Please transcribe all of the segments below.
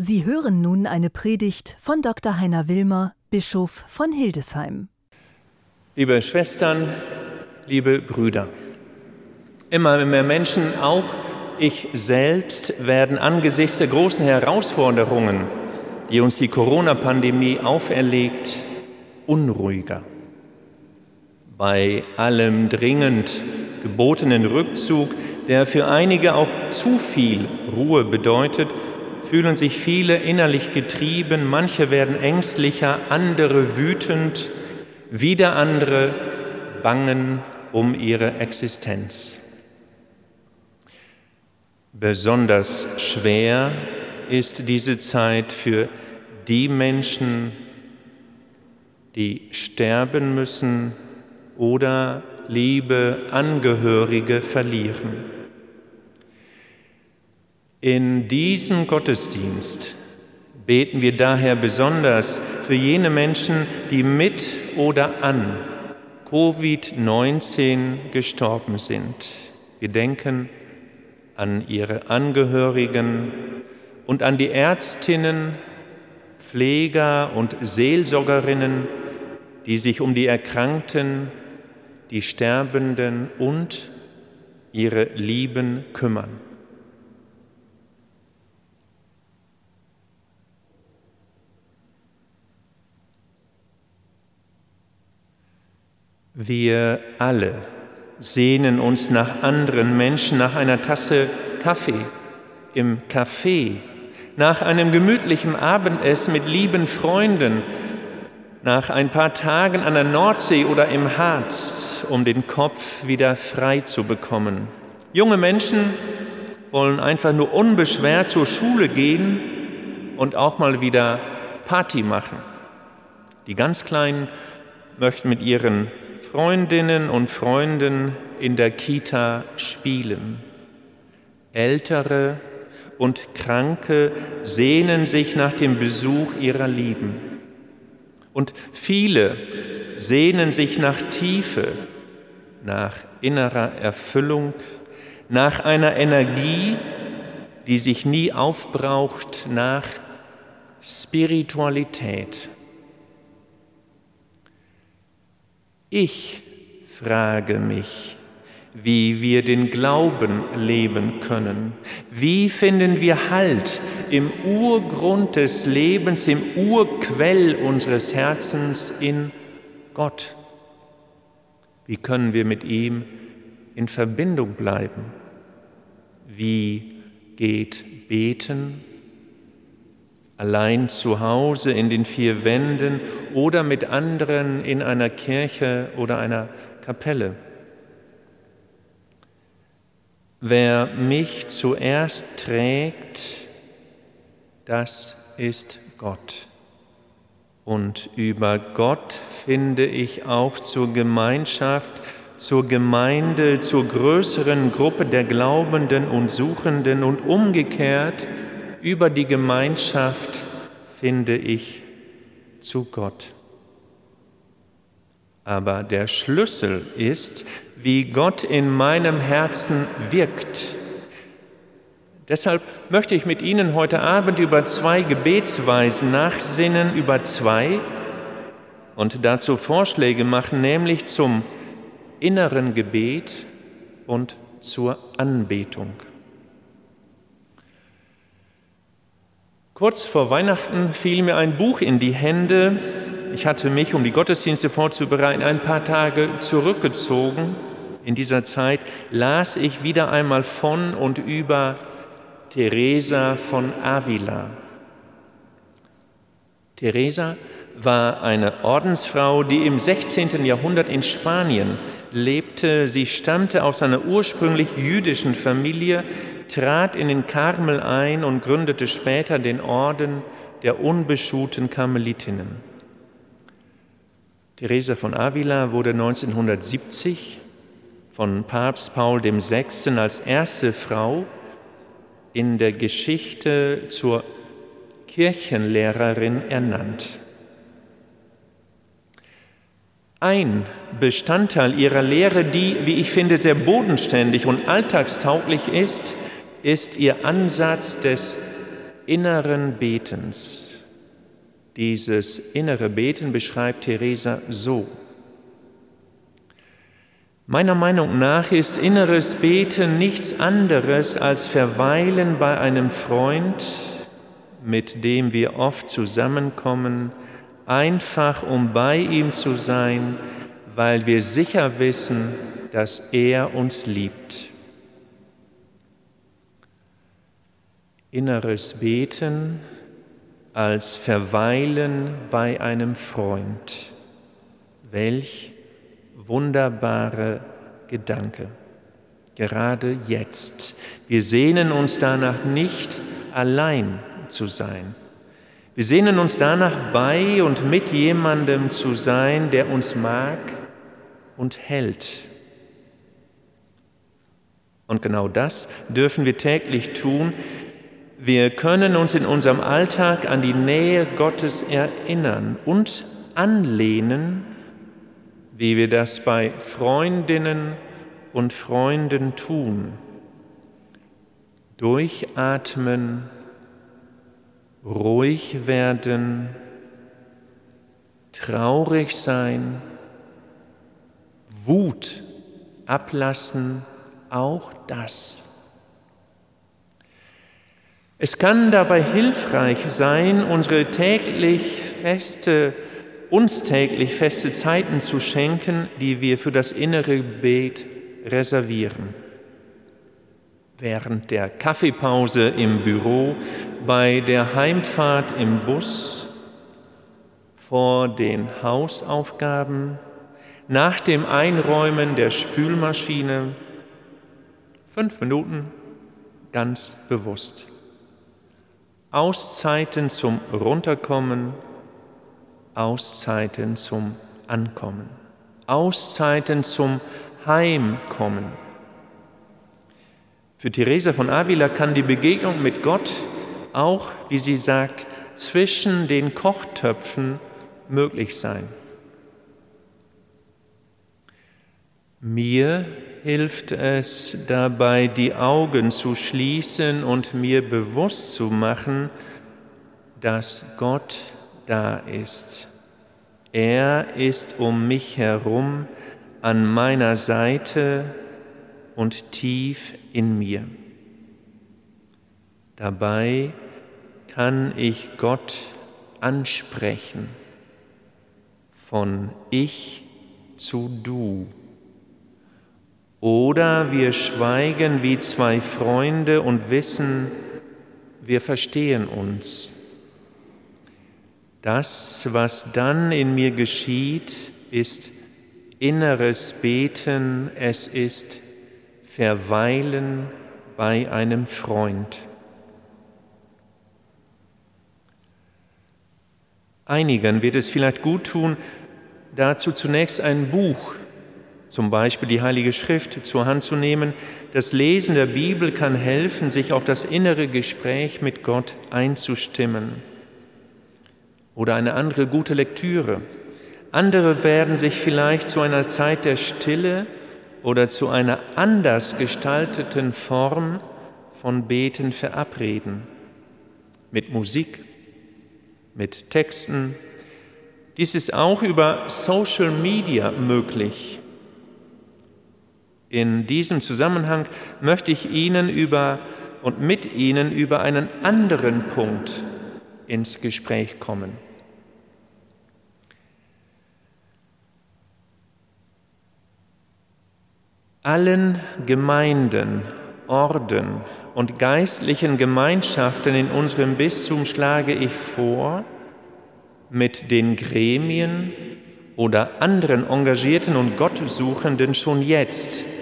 Sie hören nun eine Predigt von Dr. Heiner Wilmer, Bischof von Hildesheim. Liebe Schwestern, liebe Brüder, immer mehr Menschen, auch ich selbst, werden angesichts der großen Herausforderungen, die uns die Corona-Pandemie auferlegt, unruhiger. Bei allem dringend gebotenen Rückzug, der für einige auch zu viel Ruhe bedeutet, fühlen sich viele innerlich getrieben, manche werden ängstlicher, andere wütend, wieder andere bangen um ihre Existenz. Besonders schwer ist diese Zeit für die Menschen, die sterben müssen oder liebe Angehörige verlieren. In diesem Gottesdienst beten wir daher besonders für jene Menschen, die mit oder an Covid-19 gestorben sind. Wir denken an ihre Angehörigen und an die Ärztinnen, Pfleger und Seelsorgerinnen, die sich um die Erkrankten, die Sterbenden und ihre Lieben kümmern. Wir alle sehnen uns nach anderen Menschen, nach einer Tasse Kaffee im Café, nach einem gemütlichen Abendessen mit lieben Freunden, nach ein paar Tagen an der Nordsee oder im Harz, um den Kopf wieder frei zu bekommen. Junge Menschen wollen einfach nur unbeschwert zur Schule gehen und auch mal wieder Party machen. Die ganz Kleinen möchten mit ihren Freundinnen und Freunden in der Kita spielen. Ältere und Kranke sehnen sich nach dem Besuch ihrer Lieben. Und viele sehnen sich nach Tiefe, nach innerer Erfüllung, nach einer Energie, die sich nie aufbraucht, nach Spiritualität. Ich frage mich, wie wir den Glauben leben können. Wie finden wir Halt im Urgrund des Lebens, im Urquell unseres Herzens in Gott? Wie können wir mit ihm in Verbindung bleiben? Wie geht Beten allein zu Hause in den vier Wänden oder mit anderen in einer Kirche oder einer Kapelle. Wer mich zuerst trägt, das ist Gott. Und über Gott finde ich auch zur Gemeinschaft, zur Gemeinde, zur größeren Gruppe der Glaubenden und Suchenden und umgekehrt über die Gemeinschaft finde ich zu Gott. Aber der Schlüssel ist, wie Gott in meinem Herzen wirkt. Deshalb möchte ich mit Ihnen heute Abend über zwei Gebetsweisen nachsinnen, über zwei und dazu Vorschläge machen, nämlich zum inneren Gebet und zur Anbetung. Kurz vor Weihnachten fiel mir ein Buch in die Hände. Ich hatte mich, um die Gottesdienste vorzubereiten, ein paar Tage zurückgezogen. In dieser Zeit las ich wieder einmal von und über Teresa von Avila. Teresa war eine Ordensfrau, die im 16. Jahrhundert in Spanien lebte. Sie stammte aus einer ursprünglich jüdischen Familie, trat in den Karmel ein und gründete später den Orden der unbeschuhten Karmelitinnen. Theresa von Avila wurde 1970 von Papst Paul VI. als erste Frau in der Geschichte zur Kirchenlehrerin ernannt. Ein Bestandteil ihrer Lehre, die, wie ich finde, sehr bodenständig und alltagstauglich ist, ist ihr Ansatz des inneren Betens. Dieses innere Beten beschreibt Theresa so. Meiner Meinung nach ist inneres Beten nichts anderes als Verweilen bei einem Freund, mit dem wir oft zusammenkommen, einfach um bei ihm zu sein, weil wir sicher wissen, dass er uns liebt. Inneres Beten als Verweilen bei einem Freund. Welch wunderbare Gedanke. Gerade jetzt. Wir sehnen uns danach nicht allein zu sein. Wir sehnen uns danach bei und mit jemandem zu sein, der uns mag und hält. Und genau das dürfen wir täglich tun. Wir können uns in unserem Alltag an die Nähe Gottes erinnern und anlehnen, wie wir das bei Freundinnen und Freunden tun. Durchatmen, ruhig werden, traurig sein, Wut ablassen, auch das. Es kann dabei hilfreich sein, unsere täglich feste, uns täglich feste Zeiten zu schenken, die wir für das innere Gebet reservieren. Während der Kaffeepause im Büro, bei der Heimfahrt im Bus, vor den Hausaufgaben, nach dem Einräumen der Spülmaschine, fünf Minuten ganz bewusst. Auszeiten zum Runterkommen, Auszeiten zum Ankommen, Auszeiten zum Heimkommen. Für Teresa von Avila kann die Begegnung mit Gott auch, wie sie sagt, zwischen den Kochtöpfen möglich sein. Mir hilft es dabei, die Augen zu schließen und mir bewusst zu machen, dass Gott da ist. Er ist um mich herum, an meiner Seite und tief in mir. Dabei kann ich Gott ansprechen, von ich zu du oder wir schweigen wie zwei Freunde und wissen, wir verstehen uns. Das, was dann in mir geschieht, ist inneres Beten, es ist Verweilen bei einem Freund. Einigen wird es vielleicht gut tun, dazu zunächst ein Buch zum Beispiel die Heilige Schrift zur Hand zu nehmen. Das Lesen der Bibel kann helfen, sich auf das innere Gespräch mit Gott einzustimmen. Oder eine andere gute Lektüre. Andere werden sich vielleicht zu einer Zeit der Stille oder zu einer anders gestalteten Form von Beten verabreden. Mit Musik, mit Texten. Dies ist auch über Social Media möglich. In diesem Zusammenhang möchte ich Ihnen über und mit Ihnen über einen anderen Punkt ins Gespräch kommen. Allen Gemeinden, Orden und geistlichen Gemeinschaften in unserem Bistum schlage ich vor, mit den Gremien oder anderen Engagierten und Gottsuchenden schon jetzt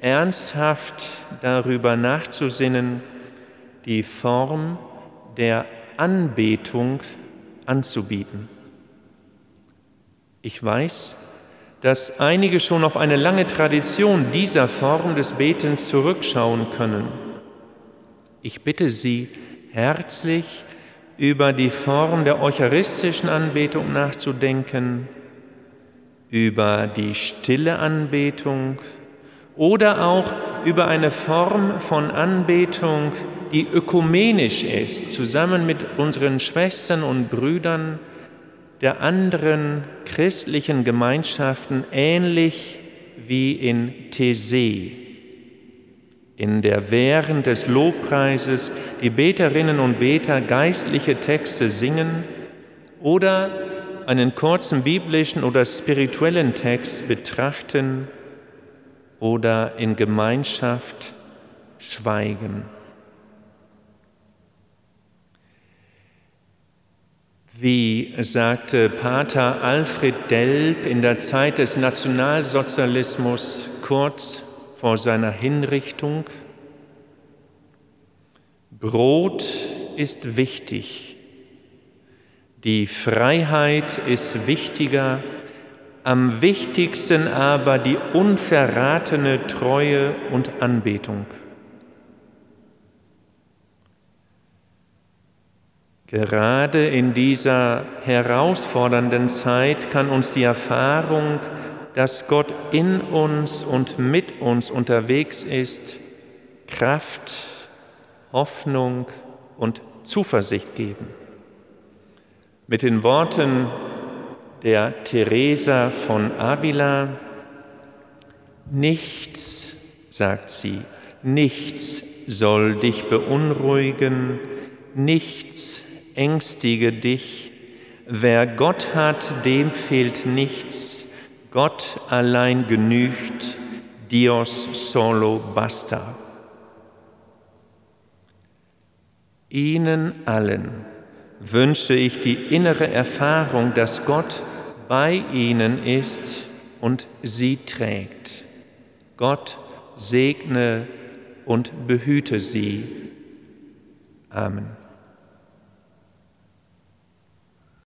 ernsthaft darüber nachzusinnen, die Form der Anbetung anzubieten. Ich weiß, dass einige schon auf eine lange Tradition dieser Form des Betens zurückschauen können. Ich bitte Sie herzlich, über die Form der eucharistischen Anbetung nachzudenken, über die stille Anbetung, oder auch über eine Form von Anbetung, die ökumenisch ist, zusammen mit unseren Schwestern und Brüdern der anderen christlichen Gemeinschaften, ähnlich wie in Thesee, in der während des Lobpreises die Beterinnen und Beter geistliche Texte singen oder einen kurzen biblischen oder spirituellen Text betrachten oder in Gemeinschaft schweigen. Wie sagte Pater Alfred Delp in der Zeit des Nationalsozialismus kurz vor seiner Hinrichtung, Brot ist wichtig, die Freiheit ist wichtiger, am wichtigsten aber die unverratene Treue und Anbetung. Gerade in dieser herausfordernden Zeit kann uns die Erfahrung, dass Gott in uns und mit uns unterwegs ist, Kraft, Hoffnung und Zuversicht geben. Mit den Worten der Teresa von Avila, nichts, sagt sie, nichts soll dich beunruhigen, nichts ängstige dich. Wer Gott hat, dem fehlt nichts. Gott allein genügt. Dios solo basta. Ihnen allen wünsche ich die innere Erfahrung, dass Gott bei ihnen ist und sie trägt. Gott segne und behüte sie. Amen.